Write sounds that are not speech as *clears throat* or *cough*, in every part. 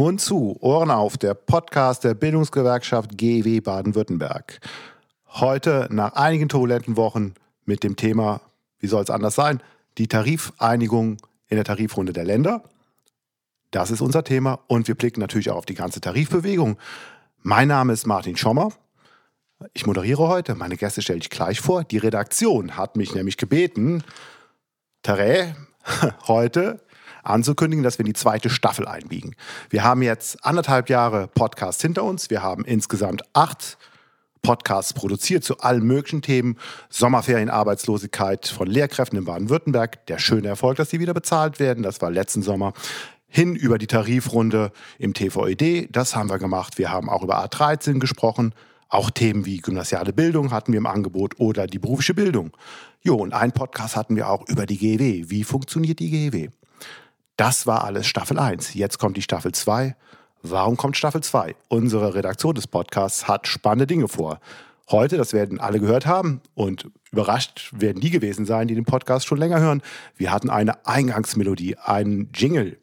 Mund zu, Ohren auf, der Podcast der Bildungsgewerkschaft GEW Baden-Württemberg. Heute nach einigen turbulenten Wochen mit dem Thema, wie soll es anders sein, die Tarifeinigung in der Tarifrunde der Länder. Das ist unser Thema und wir blicken natürlich auch auf die ganze Tarifbewegung. Mein Name ist Martin Schommer. Ich moderiere heute. Meine Gäste stelle ich gleich vor. Die Redaktion hat mich nämlich gebeten, Tere, *laughs* heute anzukündigen, dass wir in die zweite Staffel einbiegen. Wir haben jetzt anderthalb Jahre Podcast hinter uns. Wir haben insgesamt acht Podcasts produziert zu allen möglichen Themen. Sommerferien, Arbeitslosigkeit von Lehrkräften in Baden-Württemberg. Der schöne Erfolg, dass sie wieder bezahlt werden. Das war letzten Sommer. Hin über die Tarifrunde im TVED. Das haben wir gemacht. Wir haben auch über A13 gesprochen. Auch Themen wie gymnasiale Bildung hatten wir im Angebot oder die berufliche Bildung. Jo, und einen Podcast hatten wir auch über die GEW. Wie funktioniert die GEW? Das war alles Staffel 1. Jetzt kommt die Staffel 2. Warum kommt Staffel 2? Unsere Redaktion des Podcasts hat spannende Dinge vor. Heute, das werden alle gehört haben und überrascht werden die gewesen sein, die den Podcast schon länger hören. Wir hatten eine Eingangsmelodie, einen Jingle.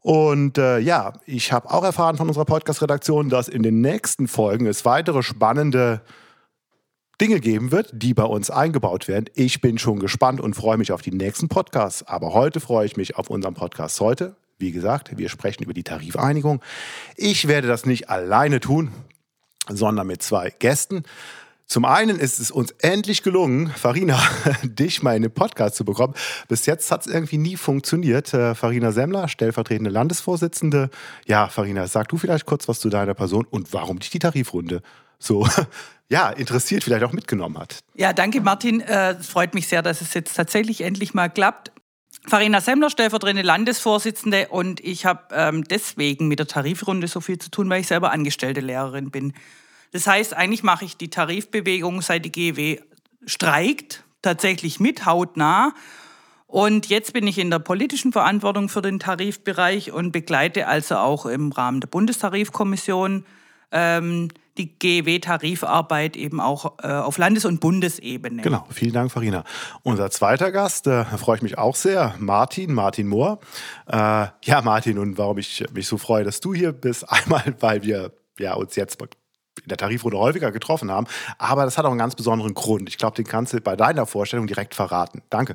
Und äh, ja, ich habe auch erfahren von unserer Podcast-Redaktion, dass in den nächsten Folgen es weitere spannende Dinge geben wird, die bei uns eingebaut werden. Ich bin schon gespannt und freue mich auf die nächsten Podcasts. Aber heute freue ich mich auf unseren Podcast heute. Wie gesagt, wir sprechen über die Tarifeinigung. Ich werde das nicht alleine tun, sondern mit zwei Gästen. Zum einen ist es uns endlich gelungen, Farina, *laughs* dich mal in den Podcast zu bekommen. Bis jetzt hat es irgendwie nie funktioniert. Äh, Farina Semmler, stellvertretende Landesvorsitzende. Ja, Farina, sag du vielleicht kurz was zu deiner Person und warum dich die Tarifrunde so *laughs* ja, interessiert vielleicht auch mitgenommen hat. Ja, danke Martin. Äh, freut mich sehr, dass es jetzt tatsächlich endlich mal klappt. Farina Semmler, stellvertretende Landesvorsitzende und ich habe ähm, deswegen mit der Tarifrunde so viel zu tun, weil ich selber angestellte Lehrerin bin. Das heißt, eigentlich mache ich die Tarifbewegung, seit die GEW streikt, tatsächlich mit, hautnah. Und jetzt bin ich in der politischen Verantwortung für den Tarifbereich und begleite also auch im Rahmen der Bundestarifkommission ähm, die GEW-Tarifarbeit eben auch äh, auf Landes- und Bundesebene. Genau, vielen Dank, Farina. Unser zweiter Gast, äh, freue ich mich auch sehr, Martin, Martin Mohr. Äh, ja, Martin, und warum ich mich so freue, dass du hier bist, *laughs* einmal, weil wir ja, uns jetzt in der Tarifrunde häufiger getroffen haben, aber das hat auch einen ganz besonderen Grund. Ich glaube, den kannst du bei deiner Vorstellung direkt verraten. Danke.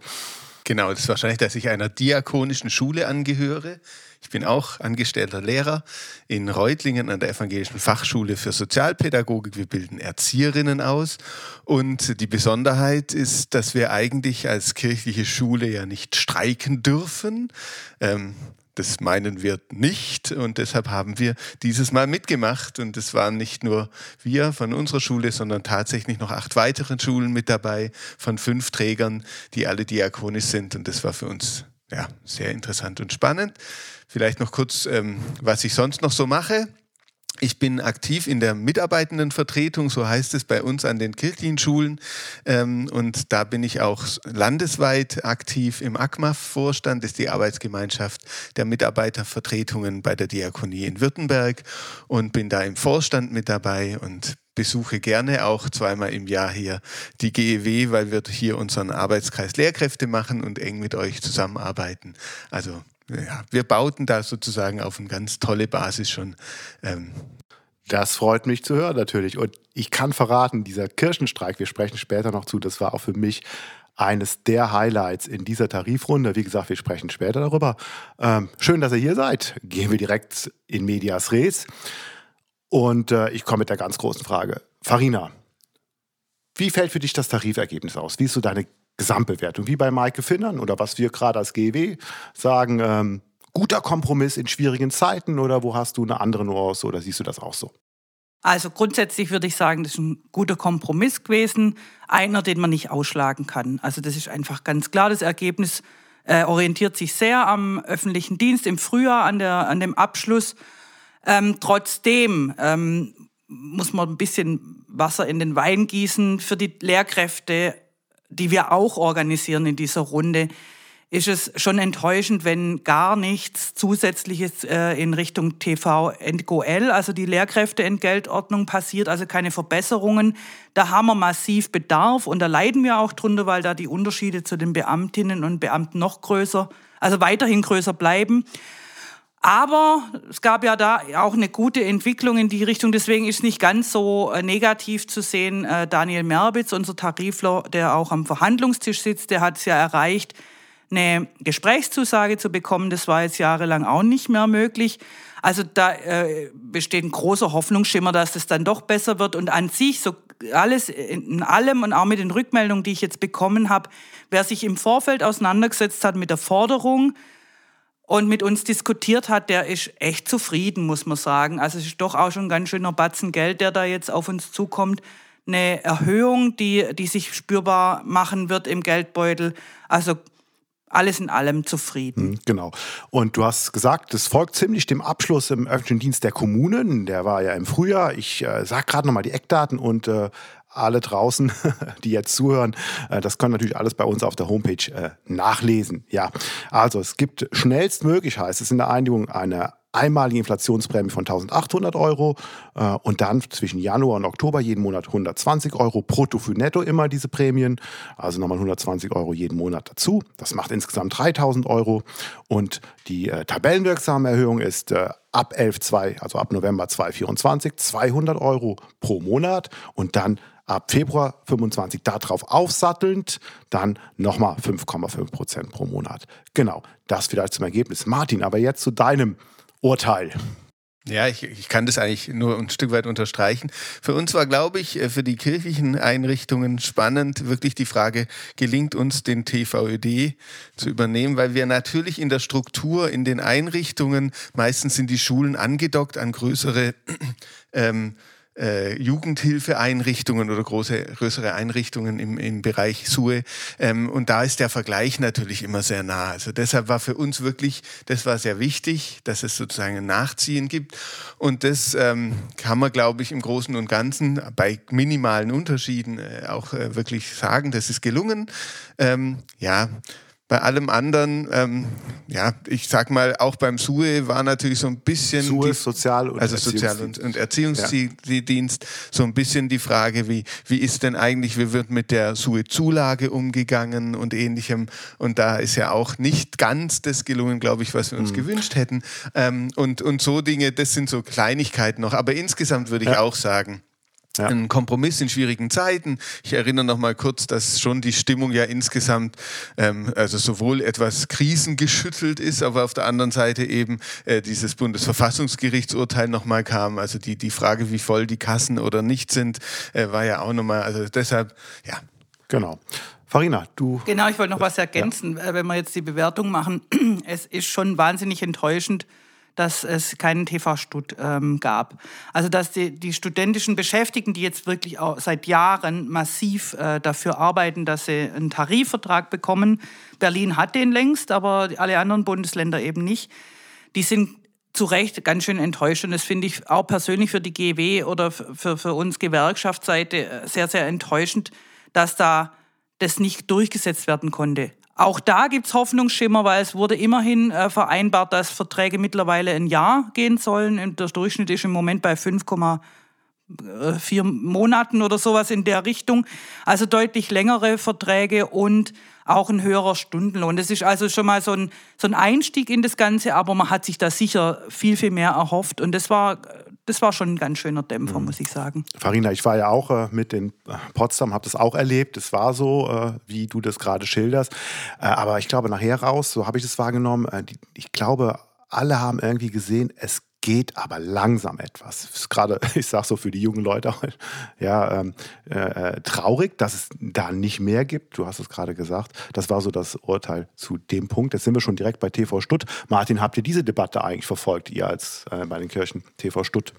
Genau, das ist wahrscheinlich, dass ich einer diakonischen Schule angehöre. Ich bin auch angestellter Lehrer in Reutlingen an der Evangelischen Fachschule für Sozialpädagogik. Wir bilden Erzieherinnen aus. Und die Besonderheit ist, dass wir eigentlich als kirchliche Schule ja nicht streiken dürfen. Ähm, das meinen wir nicht und deshalb haben wir dieses Mal mitgemacht und es waren nicht nur wir von unserer Schule, sondern tatsächlich noch acht weitere Schulen mit dabei von fünf Trägern, die alle diakonisch sind und das war für uns ja, sehr interessant und spannend. Vielleicht noch kurz, ähm, was ich sonst noch so mache. Ich bin aktiv in der Mitarbeitendenvertretung, so heißt es bei uns an den kirchlichen Schulen. Ähm, und da bin ich auch landesweit aktiv im ACMAF-Vorstand, das ist die Arbeitsgemeinschaft der Mitarbeitervertretungen bei der Diakonie in Württemberg und bin da im Vorstand mit dabei und besuche gerne auch zweimal im Jahr hier die GEW, weil wir hier unseren Arbeitskreis Lehrkräfte machen und eng mit euch zusammenarbeiten. Also ja, wir bauten da sozusagen auf eine ganz tolle Basis schon. Ähm. Das freut mich zu hören natürlich. Und ich kann verraten, dieser Kirchenstreik, wir sprechen später noch zu, das war auch für mich eines der Highlights in dieser Tarifrunde. Wie gesagt, wir sprechen später darüber. Ähm, schön, dass ihr hier seid. Gehen wir direkt in Medias Res. Und äh, ich komme mit der ganz großen Frage. Farina, wie fällt für dich das Tarifergebnis aus? Wie ist so deine Gesamtbewertung, wie bei Maike Finnern oder was wir gerade als GW sagen, ähm, guter Kompromiss in schwierigen Zeiten oder wo hast du eine andere Nuance oder siehst du das auch so? Also grundsätzlich würde ich sagen, das ist ein guter Kompromiss gewesen, einer, den man nicht ausschlagen kann. Also das ist einfach ganz klar, das Ergebnis äh, orientiert sich sehr am öffentlichen Dienst im Frühjahr an, der, an dem Abschluss. Ähm, trotzdem ähm, muss man ein bisschen Wasser in den Wein gießen. Für die Lehrkräfte die wir auch organisieren in dieser Runde, ist es schon enttäuschend, wenn gar nichts Zusätzliches äh, in Richtung TV-NGOL, also die Lehrkräfteentgeltordnung passiert, also keine Verbesserungen. Da haben wir massiv Bedarf und da leiden wir auch drunter, weil da die Unterschiede zu den Beamtinnen und Beamten noch größer, also weiterhin größer bleiben. Aber es gab ja da auch eine gute Entwicklung in die Richtung. Deswegen ist nicht ganz so äh, negativ zu sehen. Äh, Daniel Merbitz, unser Tarifler, der auch am Verhandlungstisch sitzt, der hat es ja erreicht, eine Gesprächszusage zu bekommen. Das war jetzt jahrelang auch nicht mehr möglich. Also da äh, besteht ein großer Hoffnungsschimmer, dass es dann doch besser wird. Und an sich, so alles in allem und auch mit den Rückmeldungen, die ich jetzt bekommen habe, wer sich im Vorfeld auseinandergesetzt hat mit der Forderung, und mit uns diskutiert hat, der ist echt zufrieden, muss man sagen. Also es ist doch auch schon ein ganz schöner Batzen Geld, der da jetzt auf uns zukommt. Eine Erhöhung, die, die sich spürbar machen wird im Geldbeutel. Also alles in allem zufrieden. Hm, genau. Und du hast gesagt, es folgt ziemlich dem Abschluss im öffentlichen Dienst der Kommunen. Der war ja im Frühjahr. Ich äh, sage gerade nochmal die Eckdaten und äh, alle draußen, *laughs* die jetzt zuhören, äh, das können natürlich alles bei uns auf der Homepage äh, nachlesen. Ja, also es gibt schnellstmöglich, heißt es in der Einigung, eine einmalige Inflationsprämie von 1800 Euro äh, und dann zwischen Januar und Oktober jeden Monat 120 Euro brutto für netto immer diese Prämien, also nochmal 120 Euro jeden Monat dazu. Das macht insgesamt 3000 Euro und die tabellenwirksame Erhöhung ist ab 11.2, also ab November 2024, 200 Euro pro Monat und dann ab Februar 25 darauf aufsattelnd, dann nochmal 5,5 Prozent pro Monat. Genau, das vielleicht zum Ergebnis. Martin, aber jetzt zu deinem Urteil. Ja, ich, ich kann das eigentlich nur ein Stück weit unterstreichen. Für uns war, glaube ich, äh, für die kirchlichen Einrichtungen spannend, wirklich die Frage, gelingt uns den TVÖD zu übernehmen, weil wir natürlich in der Struktur, in den Einrichtungen, meistens sind die Schulen angedockt an größere *clears throat* ähm, äh, Jugendhilfeeinrichtungen oder große, größere Einrichtungen im, im Bereich SUE. Ähm, und da ist der Vergleich natürlich immer sehr nah. Also deshalb war für uns wirklich, das war sehr wichtig, dass es sozusagen ein Nachziehen gibt. Und das ähm, kann man, glaube ich, im Großen und Ganzen bei minimalen Unterschieden äh, auch äh, wirklich sagen, das ist gelungen. Ähm, ja, bei allem anderen, ähm, ja, ich sag mal, auch beim SUE war natürlich so ein bisschen. SUE, die, Sozial- und also Sozial- und, und Erziehungsdienst, ja. so ein bisschen die Frage, wie, wie ist denn eigentlich, wie wird mit der SUE-Zulage umgegangen und ähnlichem. Und da ist ja auch nicht ganz das gelungen, glaube ich, was wir uns mhm. gewünscht hätten. Ähm, und, und so Dinge, das sind so Kleinigkeiten noch. Aber insgesamt würde ich ja. auch sagen, ja. Ein Kompromiss in schwierigen Zeiten. Ich erinnere noch mal kurz, dass schon die Stimmung ja insgesamt, ähm, also sowohl etwas krisengeschüttelt ist, aber auf der anderen Seite eben äh, dieses Bundesverfassungsgerichtsurteil noch mal kam. Also die, die Frage, wie voll die Kassen oder nicht sind, äh, war ja auch noch mal, also deshalb, ja. Genau. Farina, du. Genau, ich wollte noch was ergänzen. Ja. Äh, wenn wir jetzt die Bewertung machen, *clears throat* es ist schon wahnsinnig enttäuschend, dass es keinen TV-Stud ähm, gab. Also dass die, die, studentischen Beschäftigten, die jetzt wirklich auch seit Jahren massiv äh, dafür arbeiten, dass sie einen Tarifvertrag bekommen, Berlin hat den längst, aber alle anderen Bundesländer eben nicht, die sind zu Recht ganz schön enttäuscht. Und das finde ich auch persönlich für die GW oder für, für uns Gewerkschaftsseite äh, sehr, sehr enttäuschend, dass da das nicht durchgesetzt werden konnte. Auch da gibt es Hoffnungsschimmer, weil es wurde immerhin äh, vereinbart, dass Verträge mittlerweile ein Jahr gehen sollen. Der Durchschnitt ist im Moment bei 5,4 Monaten oder sowas in der Richtung. Also deutlich längere Verträge und auch ein höherer Stundenlohn. Das ist also schon mal so ein, so ein Einstieg in das Ganze, aber man hat sich da sicher viel, viel mehr erhofft. Und das war das war schon ein ganz schöner Dämpfer, mhm. muss ich sagen. Farina, ich war ja auch äh, mit in äh, Potsdam, habe das auch erlebt. Es war so, äh, wie du das gerade schilderst. Äh, aber ich glaube, nachher raus, so habe ich das wahrgenommen, äh, die, ich glaube, alle haben irgendwie gesehen, es geht aber langsam etwas. Gerade, *laughs* ich sage so für die jungen Leute, ja, ähm, äh, äh, traurig, dass es da nicht mehr gibt. Du hast es gerade gesagt. Das war so das Urteil zu dem Punkt. Jetzt sind wir schon direkt bei TV Stutt. Martin, habt ihr diese Debatte eigentlich verfolgt, ihr als äh, bei den Kirchen TV Stutt?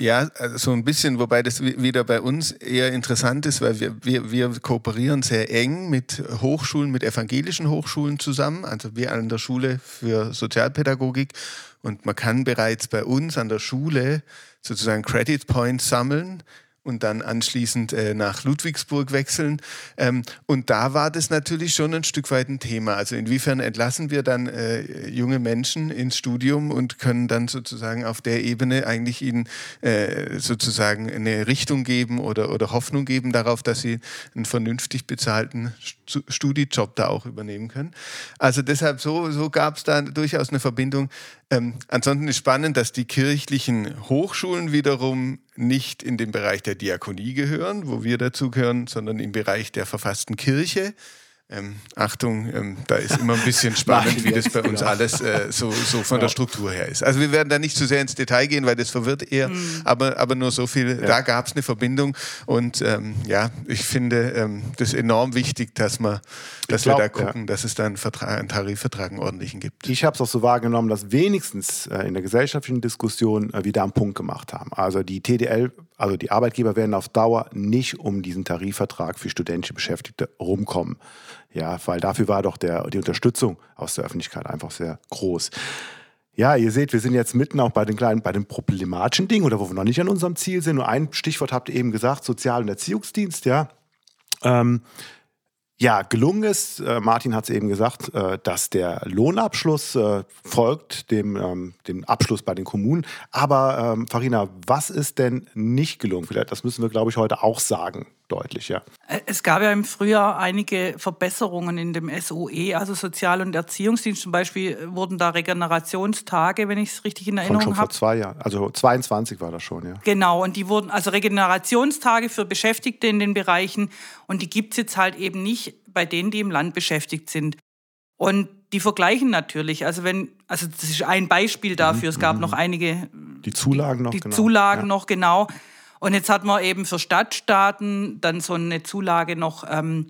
Ja, also so ein bisschen, wobei das wieder bei uns eher interessant ist, weil wir, wir, wir kooperieren sehr eng mit Hochschulen, mit evangelischen Hochschulen zusammen. Also wir an der Schule für Sozialpädagogik und man kann bereits bei uns an der Schule sozusagen Credit Points sammeln und dann anschließend äh, nach Ludwigsburg wechseln. Ähm, und da war das natürlich schon ein Stück weit ein Thema. Also inwiefern entlassen wir dann äh, junge Menschen ins Studium und können dann sozusagen auf der Ebene eigentlich ihnen äh, sozusagen eine Richtung geben oder, oder Hoffnung geben darauf, dass sie einen vernünftig bezahlten Studijob da auch übernehmen können. Also deshalb so, so gab es da durchaus eine Verbindung. Ähm, ansonsten ist spannend, dass die kirchlichen Hochschulen wiederum nicht in den Bereich der Diakonie gehören, wo wir dazugehören, sondern im Bereich der verfassten Kirche. Ähm, Achtung, ähm, da ist immer ein bisschen *laughs* spannend, wie das bei uns genau. alles äh, so, so von ja. der Struktur her ist. Also wir werden da nicht zu sehr ins Detail gehen, weil das verwirrt eher, mhm. aber, aber nur so viel, ja. da gab es eine Verbindung und ähm, ja, ich finde ähm, das enorm wichtig, dass, man, dass glaub, wir da gucken, ja. dass es da einen, Vertrag, einen Tarifvertrag, einen ordentlichen gibt. Ich habe es auch so wahrgenommen, dass wenigstens äh, in der gesellschaftlichen Diskussion äh, wieder einen Punkt gemacht haben. Also die TDL, also die Arbeitgeber werden auf Dauer nicht um diesen Tarifvertrag für studentische Beschäftigte rumkommen. Ja, weil dafür war doch der, die Unterstützung aus der Öffentlichkeit einfach sehr groß. Ja, ihr seht, wir sind jetzt mitten auch bei den kleinen, bei den problematischen Dingen oder wo wir noch nicht an unserem Ziel sind. Nur ein Stichwort habt ihr eben gesagt, Sozial- und Erziehungsdienst, ja. Ähm, ja, gelungen ist, äh, Martin hat es eben gesagt, äh, dass der Lohnabschluss äh, folgt dem, ähm, dem Abschluss bei den Kommunen. Aber ähm, Farina, was ist denn nicht gelungen? Vielleicht, das müssen wir, glaube ich, heute auch sagen deutlich, ja. Es gab ja im Frühjahr einige Verbesserungen in dem SOE, also Sozial- und Erziehungsdienst. Zum Beispiel äh, wurden da Regenerationstage, wenn ich es richtig in Erinnerung habe. Schon vor zwei Jahren, also 22 war das schon, ja. Genau, und die wurden, also Regenerationstage für Beschäftigte in den Bereichen. Und die gibt es jetzt halt eben nicht bei denen, die im Land beschäftigt sind. Und die vergleichen natürlich. Also wenn, also das ist ein Beispiel dafür. Es gab mhm. noch einige. Die Zulagen noch. Die genau. Zulagen ja. noch genau. Und jetzt hat man eben für Stadtstaaten dann so eine Zulage noch ähm,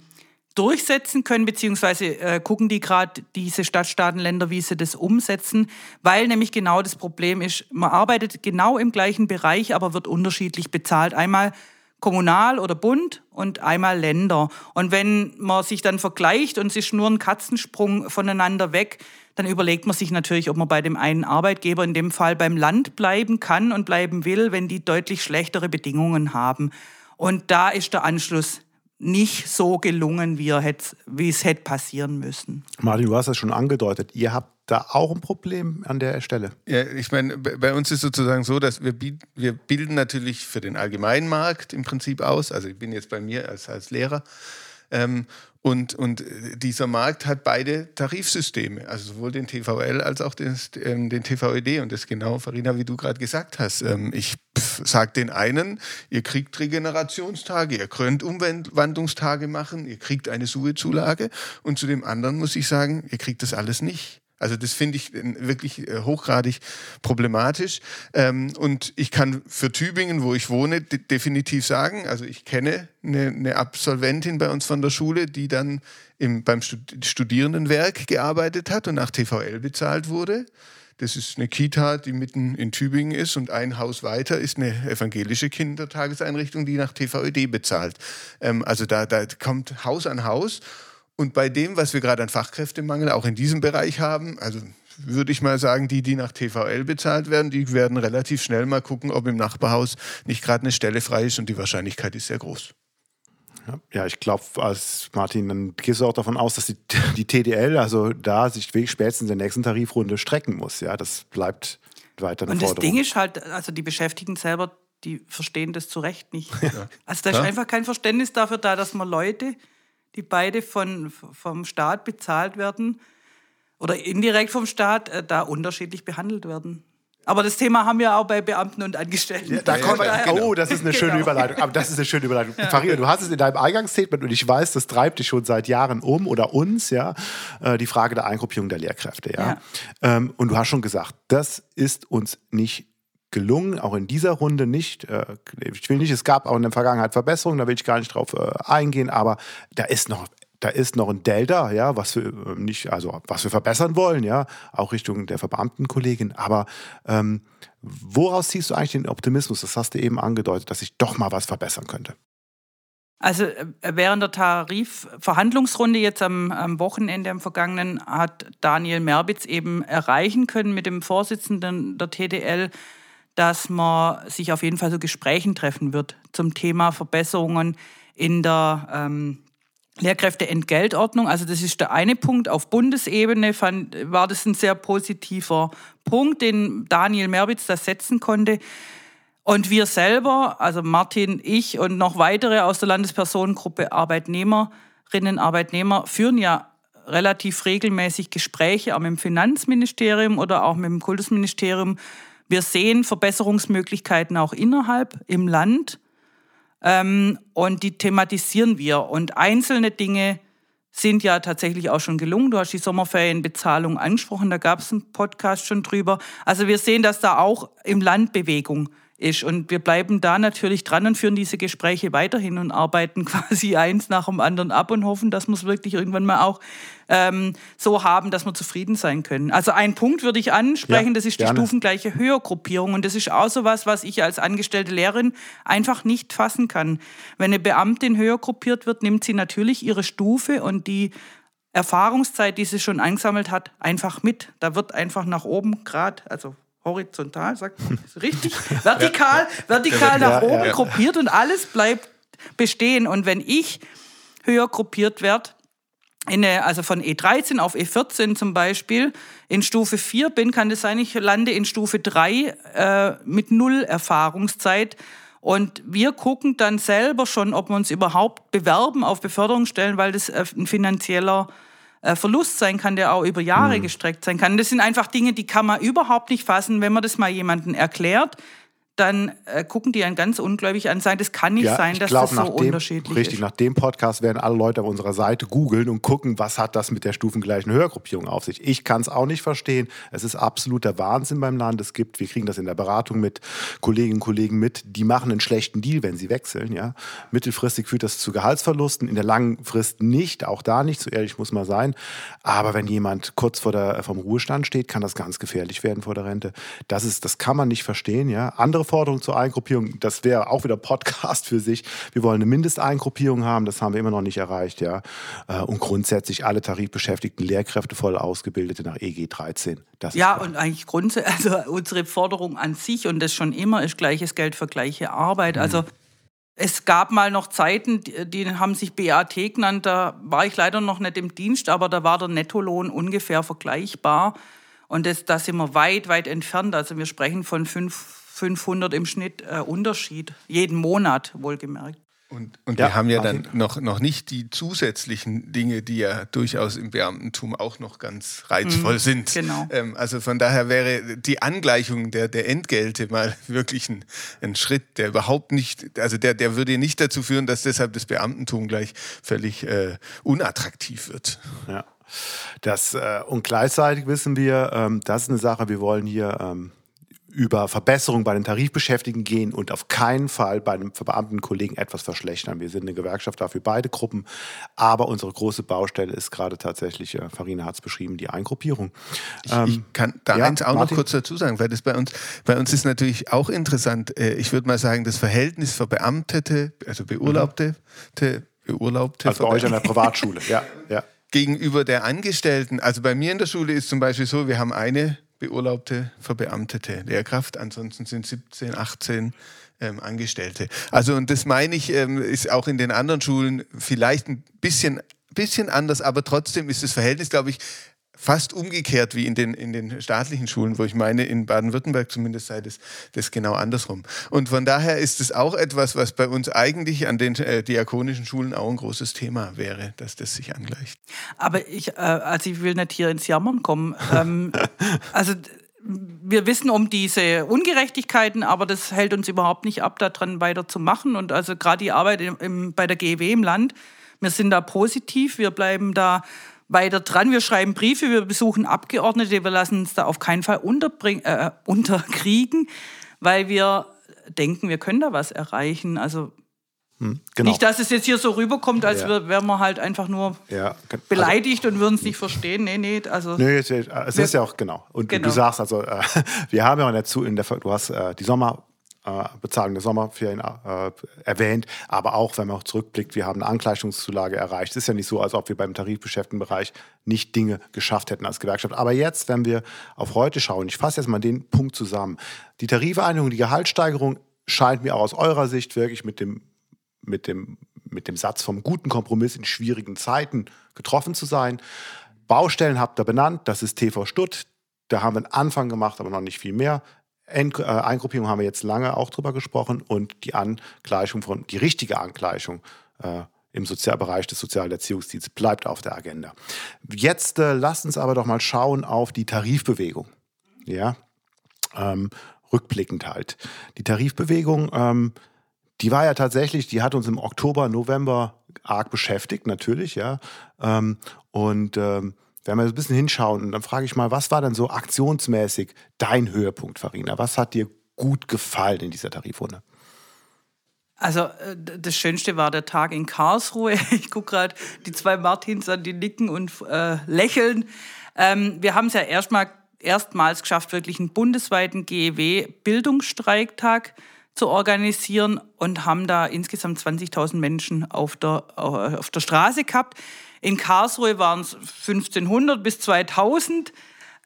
durchsetzen können, beziehungsweise äh, gucken die gerade diese Stadtstaatenländer, wie sie das umsetzen, weil nämlich genau das Problem ist, man arbeitet genau im gleichen Bereich, aber wird unterschiedlich bezahlt. Einmal kommunal oder Bund und einmal Länder. Und wenn man sich dann vergleicht und es ist nur ein Katzensprung voneinander weg, dann überlegt man sich natürlich, ob man bei dem einen Arbeitgeber, in dem Fall beim Land, bleiben kann und bleiben will, wenn die deutlich schlechtere Bedingungen haben. Und da ist der Anschluss nicht so gelungen, wie, er hätte, wie es hätte passieren müssen. Martin, du hast das schon angedeutet. Ihr habt da auch ein Problem an der Stelle? Ja, ich meine, bei uns ist sozusagen so, dass wir, wir bilden natürlich für den Allgemeinmarkt im Prinzip aus. Also ich bin jetzt bei mir als, als Lehrer. Ähm, und, und dieser Markt hat beide Tarifsysteme, also sowohl den TVL als auch den, ähm, den TVED. Und das genau, Farina, wie du gerade gesagt hast. Ähm, ich sage den einen, ihr kriegt Regenerationstage, ihr könnt Umwandlungstage machen, ihr kriegt eine SUE-Zulage. Und zu dem anderen muss ich sagen, ihr kriegt das alles nicht. Also das finde ich wirklich äh, hochgradig problematisch. Ähm, und ich kann für Tübingen, wo ich wohne, definitiv sagen, also ich kenne eine, eine, Absolventin bei uns von der Schule, die dann im, beim Studierendenwerk gearbeitet hat und nach TVL bezahlt wurde. Das ist eine Kita, die mitten in Tübingen ist und ein Haus weiter ist eine evangelische Kindertageseinrichtung, die nach TVÖD bezahlt. Ähm, also da, da kommt Haus an Haus. Und bei dem, was wir gerade an Fachkräftemangel auch in diesem Bereich haben, also würde ich mal sagen, die, die nach TVL bezahlt werden, die werden relativ schnell mal gucken, ob im Nachbarhaus nicht gerade eine Stelle frei ist und die Wahrscheinlichkeit ist sehr groß. Ja, ich glaube, als Martin, dann gehst du auch davon aus, dass die, die TDL, also da sich wirklich spätestens in der nächsten Tarifrunde strecken muss. Ja, das bleibt weiter eine Und das Ding ist halt, also die Beschäftigten selber, die verstehen das zu Recht nicht. Ja. Also da ist ja. einfach kein Verständnis dafür da, dass man Leute die beide von, vom Staat bezahlt werden oder indirekt vom Staat, äh, da unterschiedlich behandelt werden. Aber das Thema haben wir auch bei Beamten und Angestellten. Ja, da ja, kommt, ja, genau. Oh, das ist eine schöne genau. Überleitung. Aber das ist eine schöne Überleitung. Ja. Faria, du hast es in deinem Eingangsstatement und ich weiß, das treibt dich schon seit Jahren um oder uns, ja, äh, die Frage der Eingruppierung der Lehrkräfte, ja. Ähm, und du hast schon gesagt, das ist uns nicht gelungen, auch in dieser Runde nicht. Äh, ich will nicht, es gab auch in der Vergangenheit Verbesserungen, da will ich gar nicht drauf äh, eingehen, aber da ist noch da ist noch ein Delta, ja, was wir äh, nicht, also was wir verbessern wollen, ja, auch Richtung der Verbeamtenkollegin. Aber ähm, woraus ziehst du eigentlich den Optimismus? Das hast du eben angedeutet, dass sich doch mal was verbessern könnte. Also während der Tarifverhandlungsrunde jetzt am, am, Wochenende, am vergangenen, hat Daniel Merbitz eben erreichen können mit dem Vorsitzenden der TDL, dass man sich auf jeden Fall so Gesprächen treffen wird zum Thema Verbesserungen in der ähm, Lehrkräfteentgeltordnung. Also das ist der eine Punkt. Auf Bundesebene fand, war das ein sehr positiver Punkt, den Daniel Merwitz da setzen konnte. Und wir selber, also Martin, ich und noch weitere aus der Landespersonengruppe Arbeitnehmerinnen, Arbeitnehmer, führen ja relativ regelmäßig Gespräche, auch mit dem Finanzministerium oder auch mit dem Kultusministerium. Wir sehen Verbesserungsmöglichkeiten auch innerhalb im Land ähm, und die thematisieren wir. Und einzelne Dinge sind ja tatsächlich auch schon gelungen. Du hast die Sommerferienbezahlung angesprochen, da gab es einen Podcast schon drüber. Also wir sehen, dass da auch im Land Bewegung ist. Und wir bleiben da natürlich dran und führen diese Gespräche weiterhin und arbeiten *laughs* quasi eins nach dem anderen ab und hoffen, dass wir es wirklich irgendwann mal auch ähm, so haben, dass wir zufrieden sein können. Also ein Punkt würde ich ansprechen, ja, das ist die gerne. stufengleiche Höhergruppierung. Und das ist auch so was, was ich als angestellte Lehrerin einfach nicht fassen kann. Wenn eine Beamtin höher gruppiert wird, nimmt sie natürlich ihre Stufe und die Erfahrungszeit, die sie schon angesammelt hat, einfach mit. Da wird einfach nach oben gerade, also horizontal, sagt man *laughs* richtig, vertikal, vertikal nach oben gruppiert und alles bleibt bestehen. Und wenn ich höher gruppiert werde, eine, also von E13 auf E14 zum Beispiel, in Stufe 4 bin, kann es sein, ich lande in Stufe 3 äh, mit null Erfahrungszeit. Und wir gucken dann selber schon, ob wir uns überhaupt bewerben auf Beförderungsstellen, weil das äh, ein finanzieller Verlust sein kann, der auch über Jahre mhm. gestreckt sein kann. Das sind einfach Dinge, die kann man überhaupt nicht fassen, wenn man das mal jemandem erklärt dann äh, gucken die einen ganz ungläubig an. Sein, das kann nicht ja, sein, dass glaub, das so dem, unterschiedlich richtig, ist. Richtig, nach dem Podcast werden alle Leute auf unserer Seite googeln und gucken, was hat das mit der stufengleichen Hörgruppierung auf sich. Ich kann es auch nicht verstehen. Es ist absoluter Wahnsinn beim Land. Es gibt, wir kriegen das in der Beratung mit Kolleginnen und Kollegen mit, die machen einen schlechten Deal, wenn sie wechseln. Ja? Mittelfristig führt das zu Gehaltsverlusten, in der langen Frist nicht, auch da nicht, so ehrlich muss man sein. Aber wenn jemand kurz vor der, vom Ruhestand steht, kann das ganz gefährlich werden vor der Rente. Das, ist, das kann man nicht verstehen. Ja? Andere Forderung zur Eingruppierung, das wäre auch wieder Podcast für sich. Wir wollen eine Mindesteingruppierung haben, das haben wir immer noch nicht erreicht, ja. Äh, und grundsätzlich alle tarifbeschäftigten Lehrkräfte voll ausgebildete nach EG 13. Das ja, und eigentlich grundsätzlich, *laughs* also unsere Forderung an sich und das schon immer ist gleiches Geld für gleiche Arbeit. Mhm. Also es gab mal noch Zeiten, die haben sich BAT genannt, da war ich leider noch nicht im Dienst, aber da war der Nettolohn ungefähr vergleichbar. Und das, da sind wir weit, weit entfernt. Also wir sprechen von fünf 500 im Schnitt äh, Unterschied, jeden Monat wohlgemerkt. Und, und ja, wir haben ja dann noch, noch nicht die zusätzlichen Dinge, die ja durchaus im Beamtentum auch noch ganz reizvoll mhm, sind. Genau. Ähm, also von daher wäre die Angleichung der, der Entgelte mal *laughs* wirklich ein, ein Schritt, der überhaupt nicht, also der, der würde nicht dazu führen, dass deshalb das Beamtentum gleich völlig äh, unattraktiv wird. Ja. Das, äh, und gleichzeitig wissen wir, ähm, das ist eine Sache, wir wollen hier ähm, über Verbesserungen bei den Tarifbeschäftigten gehen und auf keinen Fall bei den verbeamteten Kollegen etwas verschlechtern. Wir sind eine Gewerkschaft dafür beide Gruppen, aber unsere große Baustelle ist gerade tatsächlich, äh, Farina hat es beschrieben, die Eingruppierung. Ich, ähm, ich kann da ja, eins auch Martin? noch kurz dazu sagen, weil das bei uns, bei uns ist natürlich auch interessant. Äh, ich würde mal sagen, das Verhältnis für Beamtete, also Beurlaubte, mhm. Beurlaubte. Also bei euch an der Privatschule, *laughs* ja, ja. Gegenüber der Angestellten. Also bei mir in der Schule ist zum Beispiel so, wir haben eine beurlaubte, verbeamtete Lehrkraft. Ansonsten sind 17, 18 ähm, Angestellte. Also und das meine ich, ähm, ist auch in den anderen Schulen vielleicht ein bisschen, bisschen anders, aber trotzdem ist das Verhältnis, glaube ich, fast umgekehrt wie in den, in den staatlichen Schulen, wo ich meine, in Baden-Württemberg zumindest sei das, das genau andersrum. Und von daher ist es auch etwas, was bei uns eigentlich an den äh, diakonischen Schulen auch ein großes Thema wäre, dass das sich angleicht. Aber ich, äh, also ich will nicht hier ins Jammern kommen. Ähm, *laughs* also wir wissen um diese Ungerechtigkeiten, aber das hält uns überhaupt nicht ab, daran weiterzumachen. Und also gerade die Arbeit im, im, bei der GEW im Land, wir sind da positiv, wir bleiben da weiter dran. Wir schreiben Briefe, wir besuchen Abgeordnete, wir lassen uns da auf keinen Fall äh, unterkriegen, weil wir denken, wir können da was erreichen. Also hm, genau. Nicht, dass es jetzt hier so rüberkommt, als ja. wären wir halt einfach nur ja. also, beleidigt und würden es nicht verstehen. Nee, nee. Also, nee, es, es ist ja auch, genau. Und genau. du sagst also, äh, *laughs* wir haben ja in der, in der du hast äh, die Sommer äh, Bezahlung der Sommerferien äh, erwähnt, aber auch, wenn man auch zurückblickt, wir haben eine Angleichungszulage erreicht. Es ist ja nicht so, als ob wir beim Tarifbeschäftigtenbereich nicht Dinge geschafft hätten als Gewerkschaft. Aber jetzt, wenn wir auf heute schauen, ich fasse jetzt mal den Punkt zusammen. Die Tarifeinigung, die Gehaltssteigerung scheint mir auch aus eurer Sicht wirklich mit dem, mit dem, mit dem Satz vom guten Kompromiss in schwierigen Zeiten getroffen zu sein. Baustellen habt ihr benannt, das ist TV Stutt. Da haben wir einen Anfang gemacht, aber noch nicht viel mehr. Ent äh, Eingruppierung haben wir jetzt lange auch drüber gesprochen und die Angleichung von, die richtige Angleichung äh, im Sozialbereich des Sozialerziehungsdienstes bleibt auf der Agenda. Jetzt äh, lasst uns aber doch mal schauen auf die Tarifbewegung. Ja, ähm, rückblickend halt. Die Tarifbewegung, ähm, die war ja tatsächlich, die hat uns im Oktober, November arg beschäftigt, natürlich, ja. Ähm, und ähm, wenn wir ein bisschen hinschauen, dann frage ich mal, was war denn so aktionsmäßig dein Höhepunkt, Farina? Was hat dir gut gefallen in dieser Tarifrunde? Also äh, das Schönste war der Tag in Karlsruhe. *laughs* Ich gucke gerade die zwei Martins an, die nicken und äh, lächeln. Ähm, wir haben es ja erstmal, erstmals geschafft, wirklich einen bundesweiten GEW-Bildungsstreiktag zu organisieren und haben da insgesamt 20.000 Menschen auf der, auf der Straße gehabt. In Karlsruhe waren es 1500 bis 2000.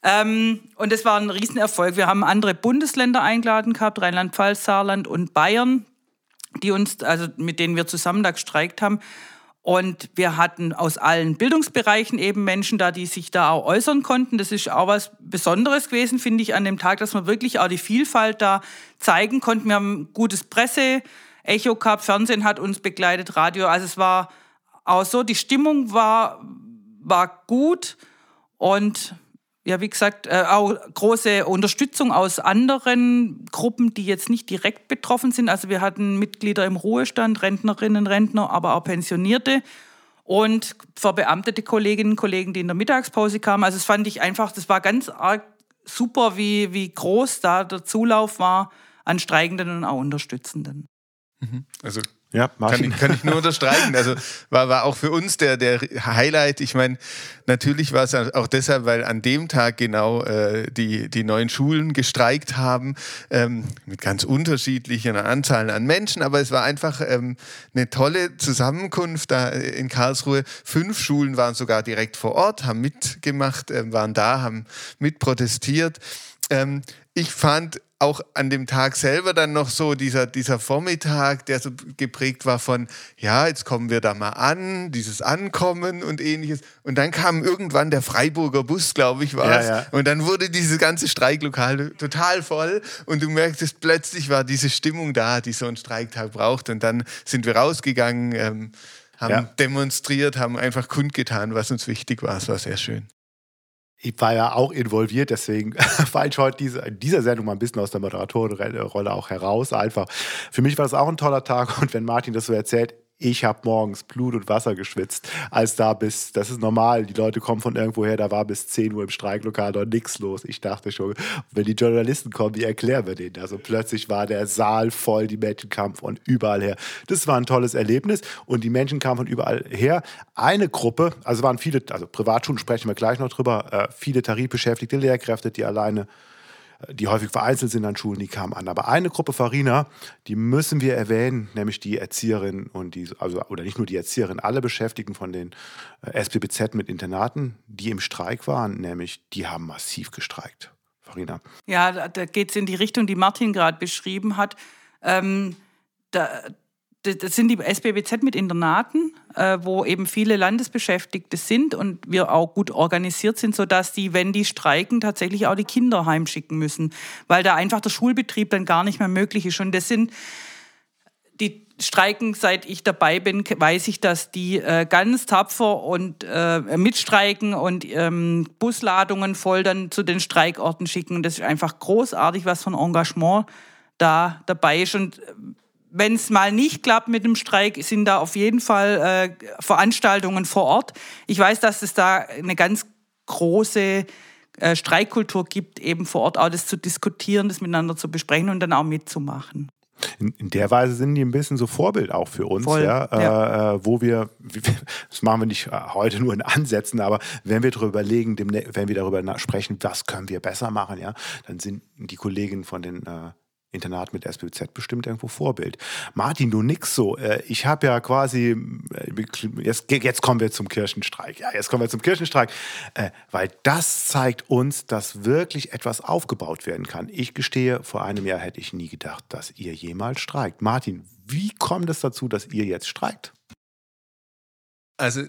Ähm, und es war ein Riesenerfolg. Wir haben andere Bundesländer eingeladen gehabt, Rheinland-Pfalz, Saarland und Bayern, die uns, also mit denen wir zusammen da gestreikt haben. Und wir hatten aus allen Bildungsbereichen eben Menschen da, die sich da auch äußern konnten. Das ist auch was Besonderes gewesen, finde ich, an dem Tag, dass wir wirklich auch die Vielfalt da zeigen konnten. Wir haben gutes Presse, Echo gehabt, Fernsehen hat uns begleitet, Radio. Also es war auch so, die Stimmung war, war gut und ja, wie gesagt, äh, auch große Unterstützung aus anderen Gruppen, die jetzt nicht direkt betroffen sind. Also wir hatten Mitglieder im Ruhestand, Rentnerinnen, Rentner, aber auch Pensionierte und verbeamtete Kolleginnen und Kollegen, die in der Mittagspause kamen. Also das fand ich einfach, das war ganz arg super, wie, wie groß da der Zulauf war an Streikenden und auch Unterstützenden. Mhm. Also ja, kann ich, kann ich nur unterstreichen. Also war, war auch für uns der, der Highlight. Ich meine, natürlich war es auch deshalb, weil an dem Tag genau äh, die, die neuen Schulen gestreikt haben, ähm, mit ganz unterschiedlichen Anzahlen an Menschen. Aber es war einfach ähm, eine tolle Zusammenkunft da in Karlsruhe. Fünf Schulen waren sogar direkt vor Ort, haben mitgemacht, äh, waren da, haben mitprotestiert. Ähm, ich fand auch an dem Tag selber dann noch so dieser, dieser Vormittag, der so geprägt war von, ja, jetzt kommen wir da mal an, dieses Ankommen und ähnliches. Und dann kam irgendwann der Freiburger Bus, glaube ich, war es. Ja, ja. Und dann wurde dieses ganze Streiklokal total voll und du merktest, plötzlich war diese Stimmung da, die so ein Streiktag braucht. Und dann sind wir rausgegangen, ähm, haben ja. demonstriert, haben einfach kundgetan, was uns wichtig war. Es war sehr schön ich war ja auch involviert, deswegen *laughs* war ich heute diese, in dieser Sendung mal ein bisschen aus der Moderatorenrolle auch heraus. Einfach. Für mich war das auch ein toller Tag und wenn Martin das so erzählt, ich habe morgens Blut und Wasser geschwitzt, als da bis, das ist normal, die Leute kommen von irgendwoher, da war bis 10 Uhr im Streiklokal noch nichts los. Ich dachte schon, wenn die Journalisten kommen, wie erklären wir denen? Also plötzlich war der Saal voll, die Menschen kamen von überall her. Das war ein tolles Erlebnis und die Menschen kamen von überall her. Eine Gruppe, also waren viele, also Privatschulen sprechen wir gleich noch drüber, äh, viele tarifbeschäftigte Lehrkräfte, die alleine die häufig vereinzelt sind an Schulen, die kamen an. Aber eine Gruppe Farina, die müssen wir erwähnen, nämlich die Erzieherin und die, also, oder nicht nur die Erzieherin, alle Beschäftigten von den äh, SPBZ mit Internaten, die im Streik waren, nämlich die haben massiv gestreikt. Farina. Ja, da geht es in die Richtung, die Martin gerade beschrieben hat. Ähm, da, das sind die SBBZ mit Internaten, äh, wo eben viele Landesbeschäftigte sind und wir auch gut organisiert sind, sodass die, wenn die streiken, tatsächlich auch die Kinder heimschicken müssen, weil da einfach der Schulbetrieb dann gar nicht mehr möglich ist. Und das sind die Streiken, seit ich dabei bin, weiß ich, dass die äh, ganz tapfer und äh, mitstreiken und ähm, Busladungen voll dann zu den Streikorten schicken. Und das ist einfach großartig, was von Engagement da dabei ist. Und wenn es mal nicht klappt mit dem Streik, sind da auf jeden Fall äh, Veranstaltungen vor Ort. Ich weiß, dass es da eine ganz große äh, Streikkultur gibt, eben vor Ort auch das zu diskutieren, das miteinander zu besprechen und dann auch mitzumachen. In, in, der Weise sind die ein bisschen so Vorbild auch für uns, Voll, ja, ja. Äh, wo wir, das machen wir nicht äh, heute nur in Ansätzen, aber wenn wir darüber überlegen, wenn wir darüber sprechen, was können wir besser machen, ja, dann sind die Kollegen von den äh, Internat mit SBZ bestimmt irgendwo Vorbild. Martin, du nix so. Äh, ich habe ja quasi, äh, jetzt, jetzt kommen wir zum Kirchenstreik. Ja, jetzt kommen wir zum Kirchenstreik, äh, weil das zeigt uns, dass wirklich etwas aufgebaut werden kann. Ich gestehe, vor einem Jahr hätte ich nie gedacht, dass ihr jemals streikt. Martin, wie kommt es dazu, dass ihr jetzt streikt? Also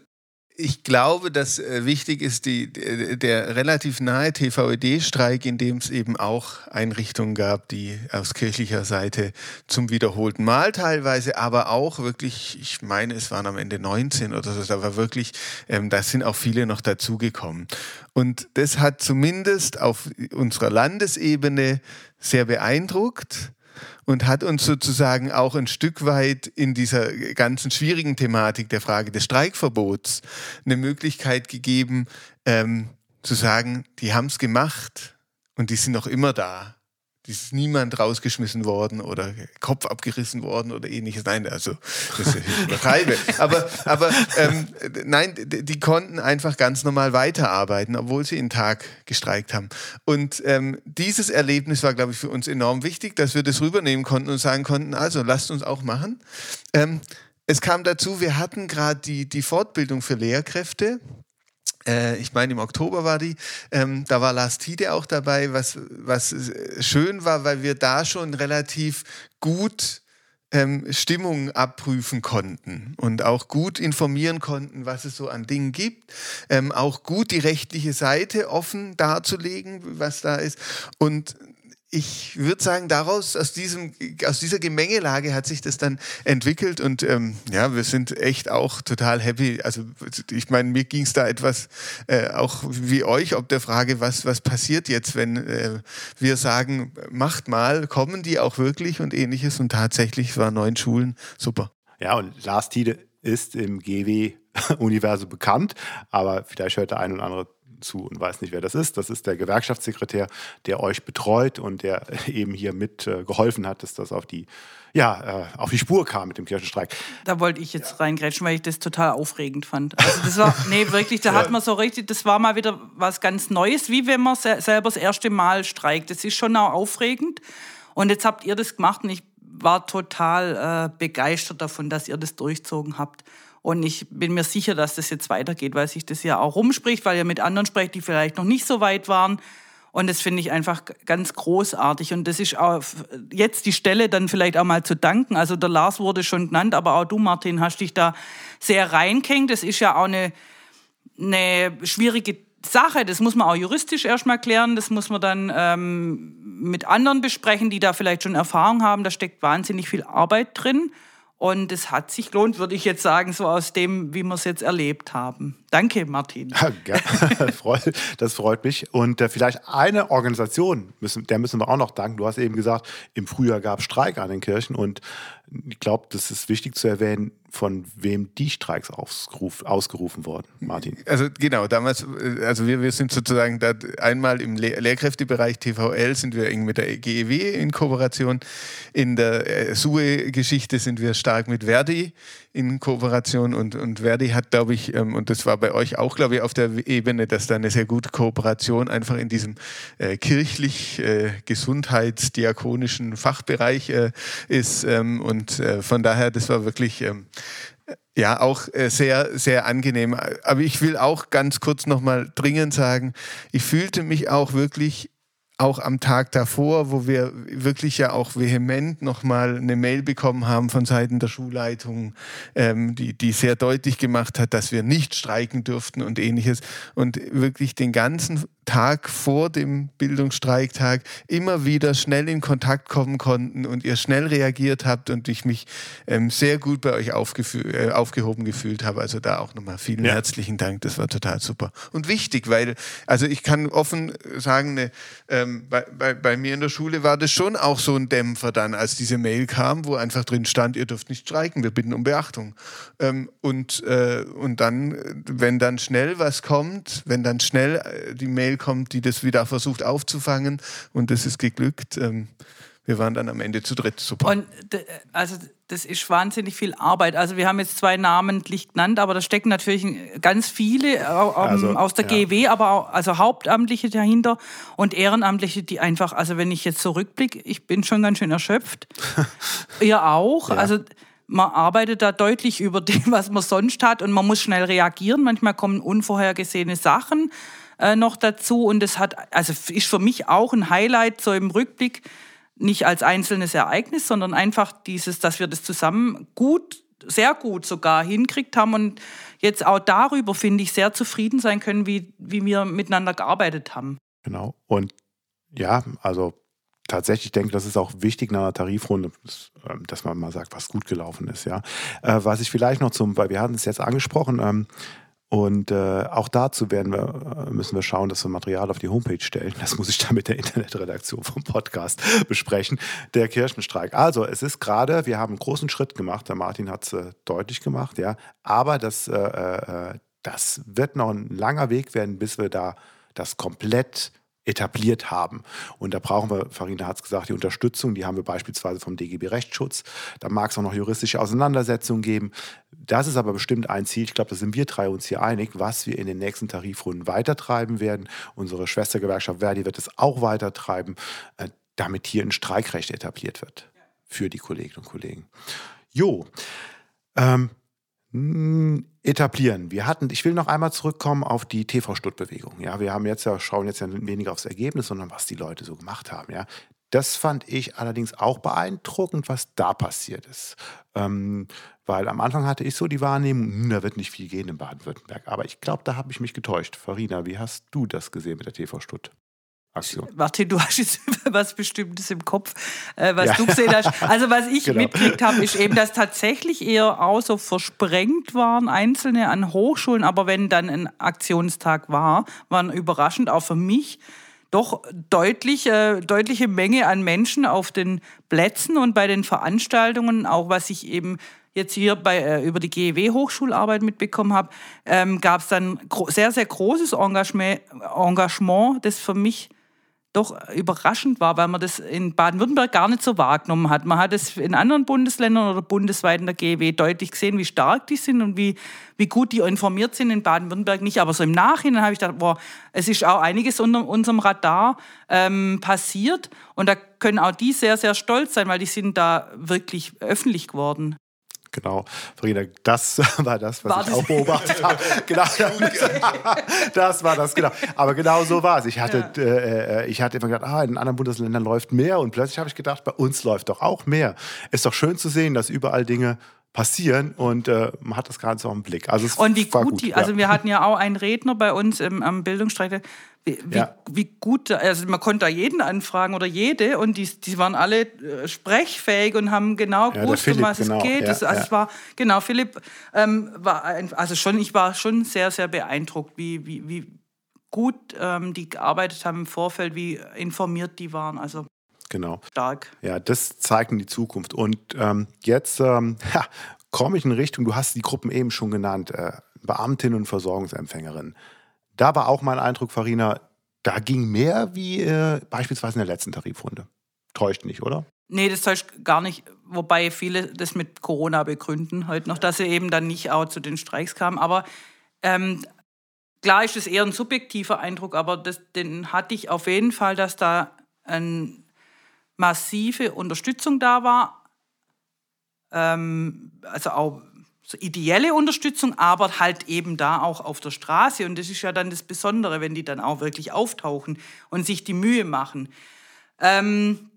ich glaube, dass äh, wichtig ist die, der relativ nahe TVED-Streik, in dem es eben auch Einrichtungen gab, die aus kirchlicher Seite zum wiederholten Mal teilweise, aber auch wirklich, ich meine, es waren am Ende 19 oder so, war wirklich, ähm, da sind auch viele noch dazugekommen. Und das hat zumindest auf unserer Landesebene sehr beeindruckt und hat uns sozusagen auch ein Stück weit in dieser ganzen schwierigen Thematik der Frage des Streikverbots eine Möglichkeit gegeben, ähm, zu sagen, die haben es gemacht und die sind noch immer da ist niemand rausgeschmissen worden oder Kopf abgerissen worden oder ähnliches. Nein, also das übertreibe. *laughs* aber aber ähm, nein, die konnten einfach ganz normal weiterarbeiten, obwohl sie einen Tag gestreikt haben. Und ähm, dieses Erlebnis war, glaube ich, für uns enorm wichtig, dass wir das rübernehmen konnten und sagen konnten, also lasst uns auch machen. Ähm, es kam dazu, wir hatten gerade die, die Fortbildung für Lehrkräfte ich meine, im Oktober war die, ähm, da war Lars Tide auch dabei, was, was schön war, weil wir da schon relativ gut ähm, Stimmung abprüfen konnten und auch gut informieren konnten, was es so an Dingen gibt, ähm, auch gut die rechtliche Seite offen darzulegen, was da ist. Und ich würde sagen, daraus, aus, diesem, aus dieser Gemengelage hat sich das dann entwickelt und ähm, ja, wir sind echt auch total happy. Also ich meine, mir ging es da etwas äh, auch wie euch, ob der Frage, was, was passiert jetzt, wenn äh, wir sagen, macht mal, kommen die auch wirklich und ähnliches und tatsächlich war neun Schulen super. Ja, und Lars Tiede ist im GW-Universum bekannt, aber vielleicht hört der ein oder andere zu und weiß nicht, wer das ist. Das ist der Gewerkschaftssekretär, der euch betreut und der *laughs* eben hier mit äh, geholfen hat, dass das auf die, ja, äh, auf die Spur kam mit dem Kirchenstreik. Da wollte ich jetzt ja. reingrätschen, weil ich das total aufregend fand. Also das war, nee, wirklich, da *laughs* hat man so richtig, das war mal wieder was ganz Neues, wie wenn man selber das erste Mal streikt. Das ist schon auch aufregend. Und jetzt habt ihr das gemacht und ich war total äh, begeistert davon, dass ihr das durchzogen habt. Und ich bin mir sicher, dass das jetzt weitergeht, weil sich das ja auch rumspricht, weil ihr mit anderen sprecht, die vielleicht noch nicht so weit waren. Und das finde ich einfach ganz großartig. Und das ist auch jetzt die Stelle, dann vielleicht auch mal zu danken. Also der Lars wurde schon genannt, aber auch du, Martin, hast dich da sehr reingehängt. Das ist ja auch eine, eine schwierige Sache. Das muss man auch juristisch erstmal klären. Das muss man dann ähm, mit anderen besprechen, die da vielleicht schon Erfahrung haben. Da steckt wahnsinnig viel Arbeit drin. Und es hat sich gelohnt, würde ich jetzt sagen, so aus dem, wie wir es jetzt erlebt haben. Danke, Martin. *laughs* das freut mich. Und äh, vielleicht eine Organisation, müssen, der müssen wir auch noch danken. Du hast eben gesagt, im Frühjahr gab es Streik an den Kirchen. Und ich glaube, das ist wichtig zu erwähnen, von wem die Streiks ausgerufen wurden, Martin. Also genau, damals, äh, also wir, wir sind sozusagen da einmal im Lehr Lehrkräftebereich TVL sind wir eng mit der GEW in Kooperation. In der äh, SUE-Geschichte sind wir stark mit Verdi in Kooperation und, und Verdi hat, glaube ich, ähm, und das war bei euch auch, glaube ich, auf der Ebene, dass da eine sehr gute Kooperation einfach in diesem äh, kirchlich äh, gesundheitsdiakonischen Fachbereich äh, ist ähm, und äh, von daher, das war wirklich ähm, ja, auch äh, sehr, sehr angenehm. Aber ich will auch ganz kurz nochmal dringend sagen, ich fühlte mich auch wirklich auch am Tag davor, wo wir wirklich ja auch vehement nochmal eine Mail bekommen haben von Seiten der Schulleitung, ähm, die, die sehr deutlich gemacht hat, dass wir nicht streiken dürften und ähnliches. Und wirklich den ganzen Tag vor dem Bildungsstreiktag immer wieder schnell in Kontakt kommen konnten und ihr schnell reagiert habt und ich mich ähm, sehr gut bei euch äh, aufgehoben gefühlt habe. Also da auch nochmal vielen ja. herzlichen Dank. Das war total super. Und wichtig, weil, also ich kann offen sagen, ne, ähm, bei, bei, bei, mir in der Schule war das schon auch so ein Dämpfer dann, als diese Mail kam, wo einfach drin stand, ihr dürft nicht streiken, wir bitten um Beachtung. Ähm, und, äh, und dann, wenn dann schnell was kommt, wenn dann schnell äh, die Mail kommt, die das wieder versucht aufzufangen und das ist geglückt. Ähm, Wir waren dann am Ende zu dritt. Super. Und also das ist wahnsinnig viel Arbeit. Also wir haben jetzt zwei namentlich genannt, aber da stecken natürlich ganz viele ähm, also, aus der ja. GW, aber auch, also Hauptamtliche dahinter und Ehrenamtliche, die einfach, also wenn ich jetzt zurückblicke, ich bin schon ganz schön erschöpft. *laughs* Ihr auch. Ja. Also man arbeitet da deutlich über dem, was man sonst hat und man muss schnell reagieren. Manchmal kommen unvorhergesehene Sachen äh, noch dazu und es hat, also ist für mich auch ein Highlight so im Rückblick, nicht als einzelnes Ereignis, sondern einfach dieses, dass wir das zusammen gut, sehr gut sogar hinkriegt haben und jetzt auch darüber, finde ich, sehr zufrieden sein können, wie, wie wir miteinander gearbeitet haben. Genau. Und ja, also tatsächlich denke, das ist auch wichtig nach einer Tarifrunde, ähm, dass man mal sagt, was gut gelaufen ist. Ja, äh, was ich vielleicht noch zum, weil wir hatten es jetzt angesprochen, ähm, und äh, auch dazu werden wir, äh, müssen wir schauen, dass wir Material auf die Homepage stellen. Das muss ich dann mit der Internetredaktion vom Podcast besprechen. Der Kirchenstreik. Also, es ist gerade, wir haben einen großen Schritt gemacht. Der Martin hat es äh, deutlich gemacht, ja. Aber das, äh, äh, das wird noch ein langer Weg werden, bis wir da das komplett etabliert haben. Und da brauchen wir, Farina hat es gesagt, die Unterstützung, die haben wir beispielsweise vom DGB Rechtsschutz. Da mag es auch noch juristische Auseinandersetzungen geben. Das ist aber bestimmt ein Ziel, ich glaube, da sind wir drei uns hier einig, was wir in den nächsten Tarifrunden weitertreiben werden. Unsere Schwestergewerkschaft Verdi wird es auch weitertreiben, äh, damit hier ein Streikrecht etabliert wird für die Kolleginnen und Kollegen. Jo, ähm, etablieren. Wir hatten, ich will noch einmal zurückkommen auf die TV-Stutt-Bewegung. Ja, wir haben jetzt ja, schauen jetzt ja weniger aufs Ergebnis, sondern was die Leute so gemacht haben. Ja, das fand ich allerdings auch beeindruckend, was da passiert ist. Ähm, weil am Anfang hatte ich so die Wahrnehmung, hm, da wird nicht viel gehen in Baden-Württemberg. Aber ich glaube, da habe ich mich getäuscht. Farina, wie hast du das gesehen mit der TV-Stutt? Aktion. Martin, du hast jetzt *laughs* was Bestimmtes im Kopf, äh, was ja. du gesehen hast. Also was ich *laughs* genau. mitgekriegt habe, ist eben, dass tatsächlich eher auch so versprengt waren Einzelne an Hochschulen, aber wenn dann ein Aktionstag war, waren überraschend auch für mich doch deutlich, deutliche Menge an Menschen auf den Plätzen und bei den Veranstaltungen, auch was ich eben jetzt hier bei, äh, über die GEW-Hochschularbeit mitbekommen habe, ähm, gab es dann sehr, sehr großes Engagement, Engagement, das für mich doch überraschend war, weil man das in Baden-Württemberg gar nicht so wahrgenommen hat. Man hat es in anderen Bundesländern oder bundesweit in der GEW deutlich gesehen, wie stark die sind und wie, wie gut die informiert sind. In Baden-Württemberg nicht. Aber so im Nachhinein habe ich gedacht, boah, es ist auch einiges unter unserem Radar ähm, passiert. Und da können auch die sehr, sehr stolz sein, weil die sind da wirklich öffentlich geworden. Genau, Farina, das *laughs* war das, was war ich das? auch beobachtet habe. *laughs* genau, das war das, genau. Aber genau so war es. Ich hatte, ja. äh, äh ich hatte immer gedacht, ah, in anderen Bundesländern läuft mehr und plötzlich habe ich gedacht, bei uns läuft doch auch mehr. Ist doch schön zu sehen, dass überall Dinge passieren und äh, man hat das gerade so im Blick. Also und wie gut, gut die, also wir hatten ja auch einen Redner bei uns im, am Bildungsstreik, wie, ja. wie, gut, also man konnte da jeden anfragen oder jede und die, die waren alle äh, sprechfähig und haben genau ja, gewusst, um was genau. es geht. Ja, das, also es war, genau, Philipp ähm, war, ein, also schon, ich war schon sehr, sehr beeindruckt, wie, wie, wie gut ähm, die gearbeitet haben im Vorfeld, wie informiert die waren. Also Genau. Stark. Ja, das zeigt in die Zukunft. Und ähm, jetzt ähm, *laughs* ja, komme ich in Richtung, du hast die Gruppen eben schon genannt, äh, Beamtin und Versorgungsempfängerin. Da war auch mein Eindruck, Farina, da ging mehr wie äh, beispielsweise in der letzten Tarifrunde. Täuscht nicht, oder? Nee, das täuscht gar nicht. Wobei viele das mit Corona begründen heute noch, dass sie eben dann nicht auch zu den Streiks kamen. Aber ähm, klar ist es eher ein subjektiver Eindruck, aber das, den hatte ich auf jeden Fall, dass da ein massive Unterstützung da war, ähm, also auch so ideelle Unterstützung, aber halt eben da auch auf der Straße. Und das ist ja dann das Besondere, wenn die dann auch wirklich auftauchen und sich die Mühe machen. Ähm,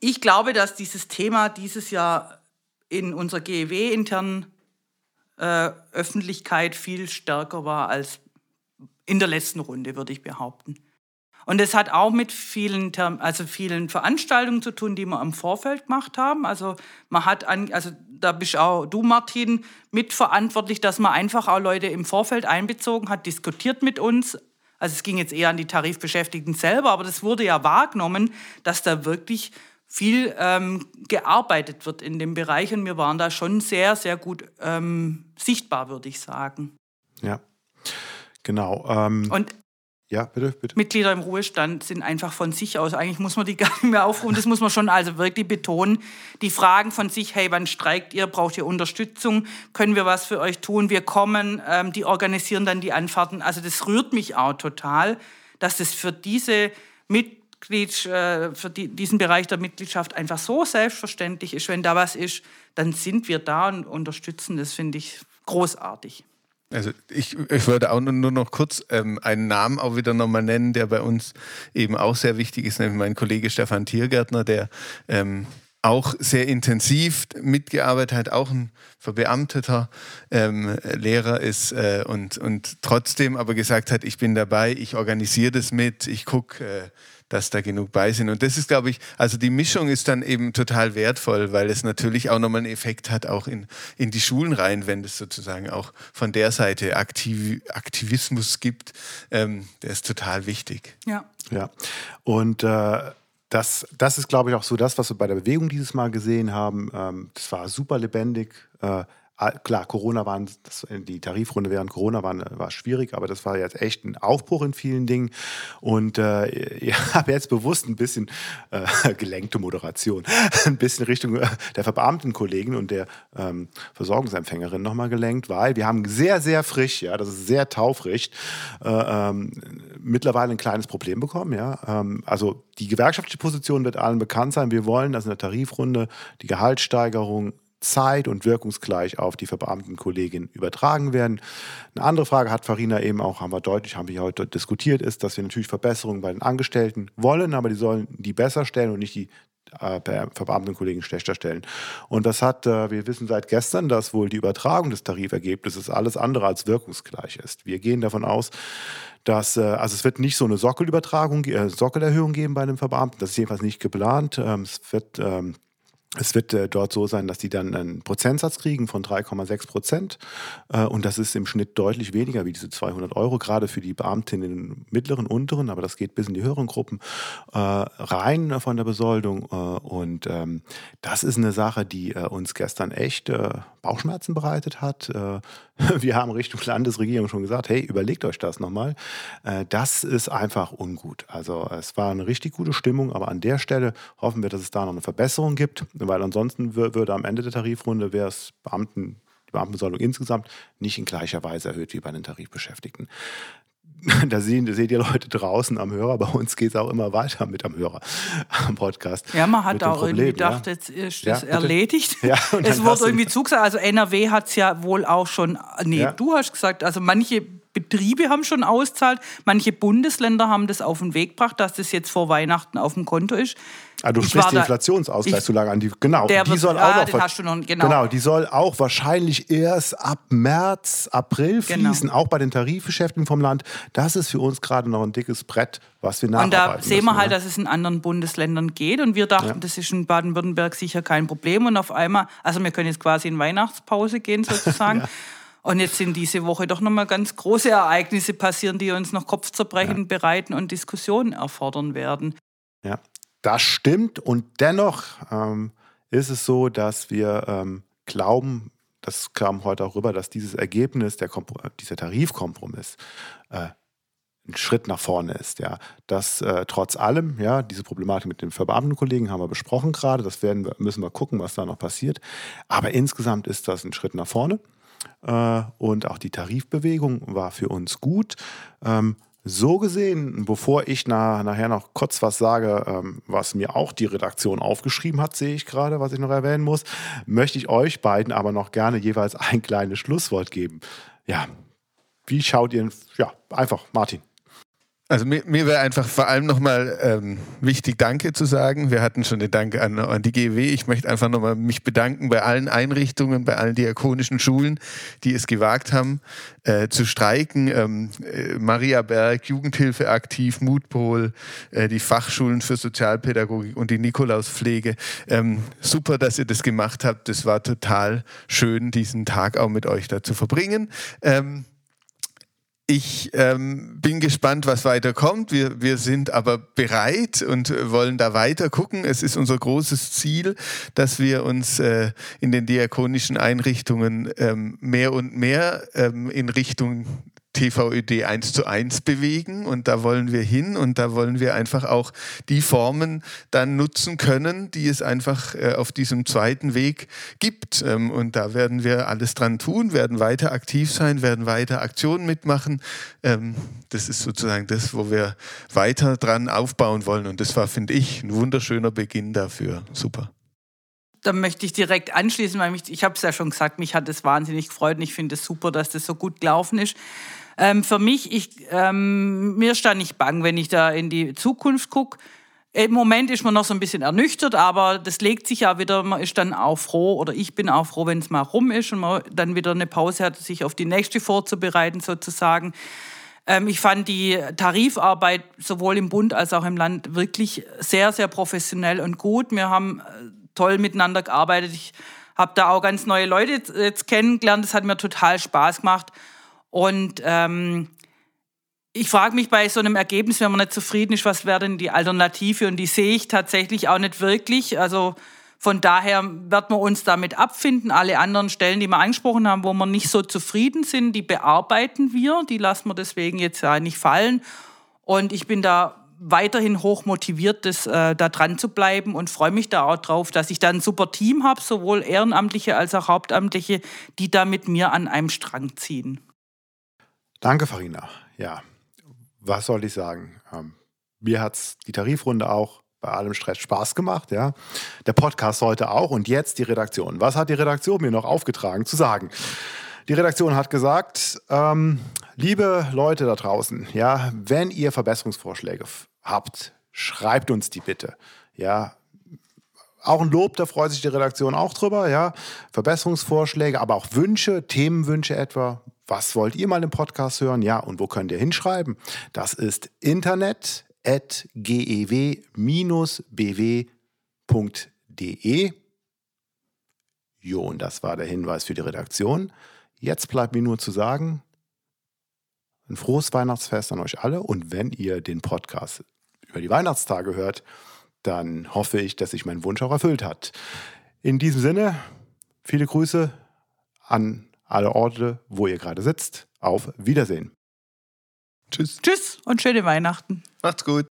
ich glaube, dass dieses Thema dieses Jahr in unserer GEW-internen äh, Öffentlichkeit viel stärker war als in der letzten Runde, würde ich behaupten. Und es hat auch mit vielen, also vielen Veranstaltungen zu tun, die wir im Vorfeld gemacht haben. Also man hat, an, also da bist auch du, Martin, mitverantwortlich, dass man einfach auch Leute im Vorfeld einbezogen hat, diskutiert mit uns. Also es ging jetzt eher an die Tarifbeschäftigten selber, aber das wurde ja wahrgenommen, dass da wirklich viel ähm, gearbeitet wird in dem Bereich und wir waren da schon sehr, sehr gut ähm, sichtbar, würde ich sagen. Ja, genau. Ähm und Ja, bitte, bitte. Mitglieder im Ruhestand sind einfach von sich aus, eigentlich muss man die gar nicht mehr aufrufen, das muss man schon also wirklich betonen. Die fragen von sich, hey, wann streikt ihr, braucht ihr Unterstützung, können wir was für euch tun, wir kommen, ähm, die organisieren dann die Anfahrten. Also das rührt mich auch total, dass das für diese Mitglied, äh, für die, diesen Bereich der Mitgliedschaft einfach so selbstverständlich ist. Wenn da was ist, dann sind wir da und unterstützen. Das finde ich großartig. Also ich, ich würde auch nur, noch kurz ähm, einen Namen auch wieder nochmal nennen, der bei uns eben auch sehr wichtig ist, nämlich mein Kollege Stefan Tiergärtner, der ähm, auch sehr intensiv mitgearbeitet hat, auch ein verbeamteter ähm, Lehrer ist äh, und, und trotzdem aber gesagt hat, ich bin dabei, ich organisiere das mit, ich gucke, äh, dass da genug bei sind. Und das ist, glaube ich, also die Mischung ist dann eben total wertvoll, weil es natürlich auch nochmal einen Effekt hat, auch in, in die Schulen rein, wenn es sozusagen auch von der Seite Aktiv Aktivismus gibt. Ähm, der ist total wichtig. Ja. Ja. Und äh, das, das ist, glaube ich, auch so das, was wir bei der Bewegung dieses Mal gesehen haben. Ähm, das war super lebendig. Äh, klar, Corona waren, die Tarifrunde während Corona war, war schwierig, aber das war jetzt echt ein Aufbruch in vielen Dingen. Und äh, *laughs* ich habe jetzt bewusst ein bisschen äh, *laughs* gelenkte Moderation, *laughs* ein bisschen Richtung äh, der verbeamten Kollegen und der ähm, Versorgungsempfängerin nochmal gelenkt, weil wir haben sehr, sehr frisch, ja, das ist sehr taufrisch, äh, ähm, mittlerweile ein kleines Problem bekommen. Ja? Ähm, also die gewerkschaftliche Position wird allen bekannt sein. Wir wollen, dass in der Tarifrunde die Gehaltssteigerung zeit- und wirkungsgleich auf die verbeamten Kolleginnen übertragen werden. Eine andere Frage hat Farina eben auch, haben wir deutlich, haben wir heute diskutiert, ist, dass wir natürlich Verbesserungen bei den Angestellten wollen, aber die sollen die besser stellen und nicht die äh, verbeamten Kollegen schlechter stellen. Und das hat, äh, wir wissen seit gestern, dass wohl die Übertragung des Tarifergebnisses alles andere als wirkungsgleich ist. Wir gehen davon aus, dass, äh, also es wird nicht so eine Sockelübertragung, äh, Sockelerhöhung geben bei einem Verbeamten, das ist jedenfalls nicht geplant. Ähm, es wird ähm, es wird äh, dort so sein, dass die dann einen Prozentsatz kriegen von 3,6 Prozent. Äh, und das ist im Schnitt deutlich weniger wie diese 200 Euro, gerade für die Beamtinnen in mittleren, unteren, aber das geht bis in die höheren Gruppen äh, rein von der Besoldung. Äh, und ähm, das ist eine Sache, die äh, uns gestern echt äh, Bauchschmerzen bereitet hat. *laughs* wir haben Richtung Landesregierung schon gesagt, hey, überlegt euch das nochmal. das ist einfach ungut. Also es war eine richtig gute Stimmung, aber an der Stelle hoffen wir, dass es da noch eine Verbesserung gibt weil ansonsten würde am Ende der Tarifrunde wäre es Beamten, die Beamtenbesoldung insgesamt nicht in gleicher Weise erhöht wie bei den Tarifbeschäftigten. *laughs* Da sehen, seht ihr Leute draußen am Hörer. Bei uns geht es auch immer weiter mit am Hörer am Podcast. Ja, man hat auch Problem, irgendwie gedacht, ja. jetzt ist das ja, erledigt. Ja, es wurde irgendwie zugesagt. Also NRW hat es ja wohl auch schon. Nee, du hast gesagt, also manche Betriebe haben schon auszahlt. Manche Bundesländer haben das auf den Weg gebracht, dass das jetzt vor Weihnachten auf dem Konto ist. Ah, du ich sprichst die Inflationsausgleichszulage an. Die, genau, der die soll ah, auch noch, noch, genau. genau. die soll auch wahrscheinlich erst ab März, April genau. fließen, genau. auch bei den Tarifbeschäftigten vom Land. Das ist für uns gerade noch ein dickes Brett, was wir nacharbeiten Und da sehen wir halt, ja. dass es in anderen Bundesländern geht. Und wir dachten, ja. das ist in Baden-Württemberg sicher kein Problem. Und auf einmal, also wir können jetzt quasi in Weihnachtspause gehen sozusagen. *laughs* ja. Und jetzt sind diese Woche doch nochmal ganz große Ereignisse passieren, die uns noch Kopfzerbrechen ja. bereiten und Diskussionen erfordern werden. Ja, das stimmt. Und dennoch ähm, ist es so, dass wir ähm, glauben, das kam heute auch rüber, dass dieses Ergebnis, der dieser Tarifkompromiss, äh, ein Schritt nach vorne ist. Ja, das äh, trotz allem, ja, diese Problematik mit den Verbeamtenkollegen haben wir besprochen gerade. Das werden wir, müssen wir gucken, was da noch passiert. Aber insgesamt ist das ein Schritt nach vorne. Äh, und auch die Tarifbewegung war für uns gut. Ähm, so gesehen, bevor ich na, nachher noch kurz was sage, ähm, was mir auch die Redaktion aufgeschrieben hat, sehe ich gerade, was ich noch erwähnen muss, möchte ich euch beiden aber noch gerne jeweils ein kleines Schlusswort geben. Ja, wie schaut ihr, ja, einfach, Martin. Also mir, mir wäre einfach vor allem nochmal ähm, wichtig, Danke zu sagen. Wir hatten schon den Dank an, an die GW. Ich möchte einfach nochmal mich bedanken bei allen Einrichtungen, bei allen diakonischen Schulen, die es gewagt haben, äh, zu streiken. Ähm, äh, Maria Berg, Jugendhilfe aktiv, Mutpol, äh, die Fachschulen für Sozialpädagogik und die Nikolauspflege. Ähm, super, dass ihr das gemacht habt. Das war total schön, diesen Tag auch mit euch da zu verbringen. Ähm, ich ähm, bin gespannt, was weiterkommt. Wir, wir sind aber bereit und wollen da weiter gucken. Es ist unser großes Ziel, dass wir uns äh, in den diakonischen Einrichtungen ähm, mehr und mehr ähm, in Richtung TVÖD 1 zu 1 bewegen und da wollen wir hin und da wollen wir einfach auch die Formen dann nutzen können, die es einfach äh, auf diesem zweiten Weg gibt. Ähm, und da werden wir alles dran tun, werden weiter aktiv sein, werden weiter Aktionen mitmachen. Ähm, das ist sozusagen das, wo wir weiter dran aufbauen wollen und das war, finde ich, ein wunderschöner Beginn dafür. Super da möchte ich direkt anschließen, weil mich, ich habe es ja schon gesagt, mich hat es wahnsinnig gefreut und ich finde es super, dass das so gut gelaufen ist. Ähm, für mich, ich, ähm, mir stand nicht bang, wenn ich da in die Zukunft gucke. Im Moment ist man noch so ein bisschen ernüchtert, aber das legt sich ja wieder. Man ist dann auch froh, oder ich bin auch froh, wenn es mal rum ist und man dann wieder eine Pause hat, sich auf die nächste vorzubereiten, sozusagen. Ähm, ich fand die Tarifarbeit sowohl im Bund als auch im Land wirklich sehr, sehr professionell und gut. Wir haben äh, toll miteinander gearbeitet. Ich habe da auch ganz neue Leute jetzt kennengelernt. Das hat mir total Spaß gemacht. Und ähm, ich frage mich bei so einem Ergebnis, wenn man nicht zufrieden ist, was wäre denn die Alternative? Und die sehe ich tatsächlich auch nicht wirklich. Also von daher wird man uns damit abfinden. Alle anderen Stellen, die wir angesprochen haben, wo wir nicht so zufrieden sind, die bearbeiten wir. Die lassen wir deswegen jetzt ja nicht fallen. Und ich bin da weiterhin hoch motiviert, das, äh, da dran zu bleiben und freue mich da auch drauf, dass ich da ein super Team habe, sowohl Ehrenamtliche als auch Hauptamtliche, die da mit mir an einem Strang ziehen. Danke, Farina. Ja, was soll ich sagen? Ähm, mir hat die Tarifrunde auch bei allem Stress Spaß gemacht, ja. Der Podcast heute auch und jetzt die Redaktion. Was hat die Redaktion mir noch aufgetragen zu sagen? Die Redaktion hat gesagt, ähm, liebe Leute da draußen, ja, wenn ihr Verbesserungsvorschläge habt, schreibt uns die bitte. Ja, auch ein Lob, da freut sich die Redaktion auch drüber, ja. Verbesserungsvorschläge, aber auch Wünsche, Themenwünsche etwa, was wollt ihr mal im Podcast hören? Ja, und wo könnt ihr hinschreiben? Das ist internet.gew-bw.de. Jo, und das war der Hinweis für die Redaktion. Jetzt bleibt mir nur zu sagen, ein frohes Weihnachtsfest an euch alle. Und wenn ihr den Podcast über die Weihnachtstage hört, dann hoffe ich, dass sich mein Wunsch auch erfüllt hat. In diesem Sinne, viele Grüße an alle Orte, wo ihr gerade sitzt. Auf Wiedersehen. Tschüss. Tschüss und schöne Weihnachten. Macht's gut.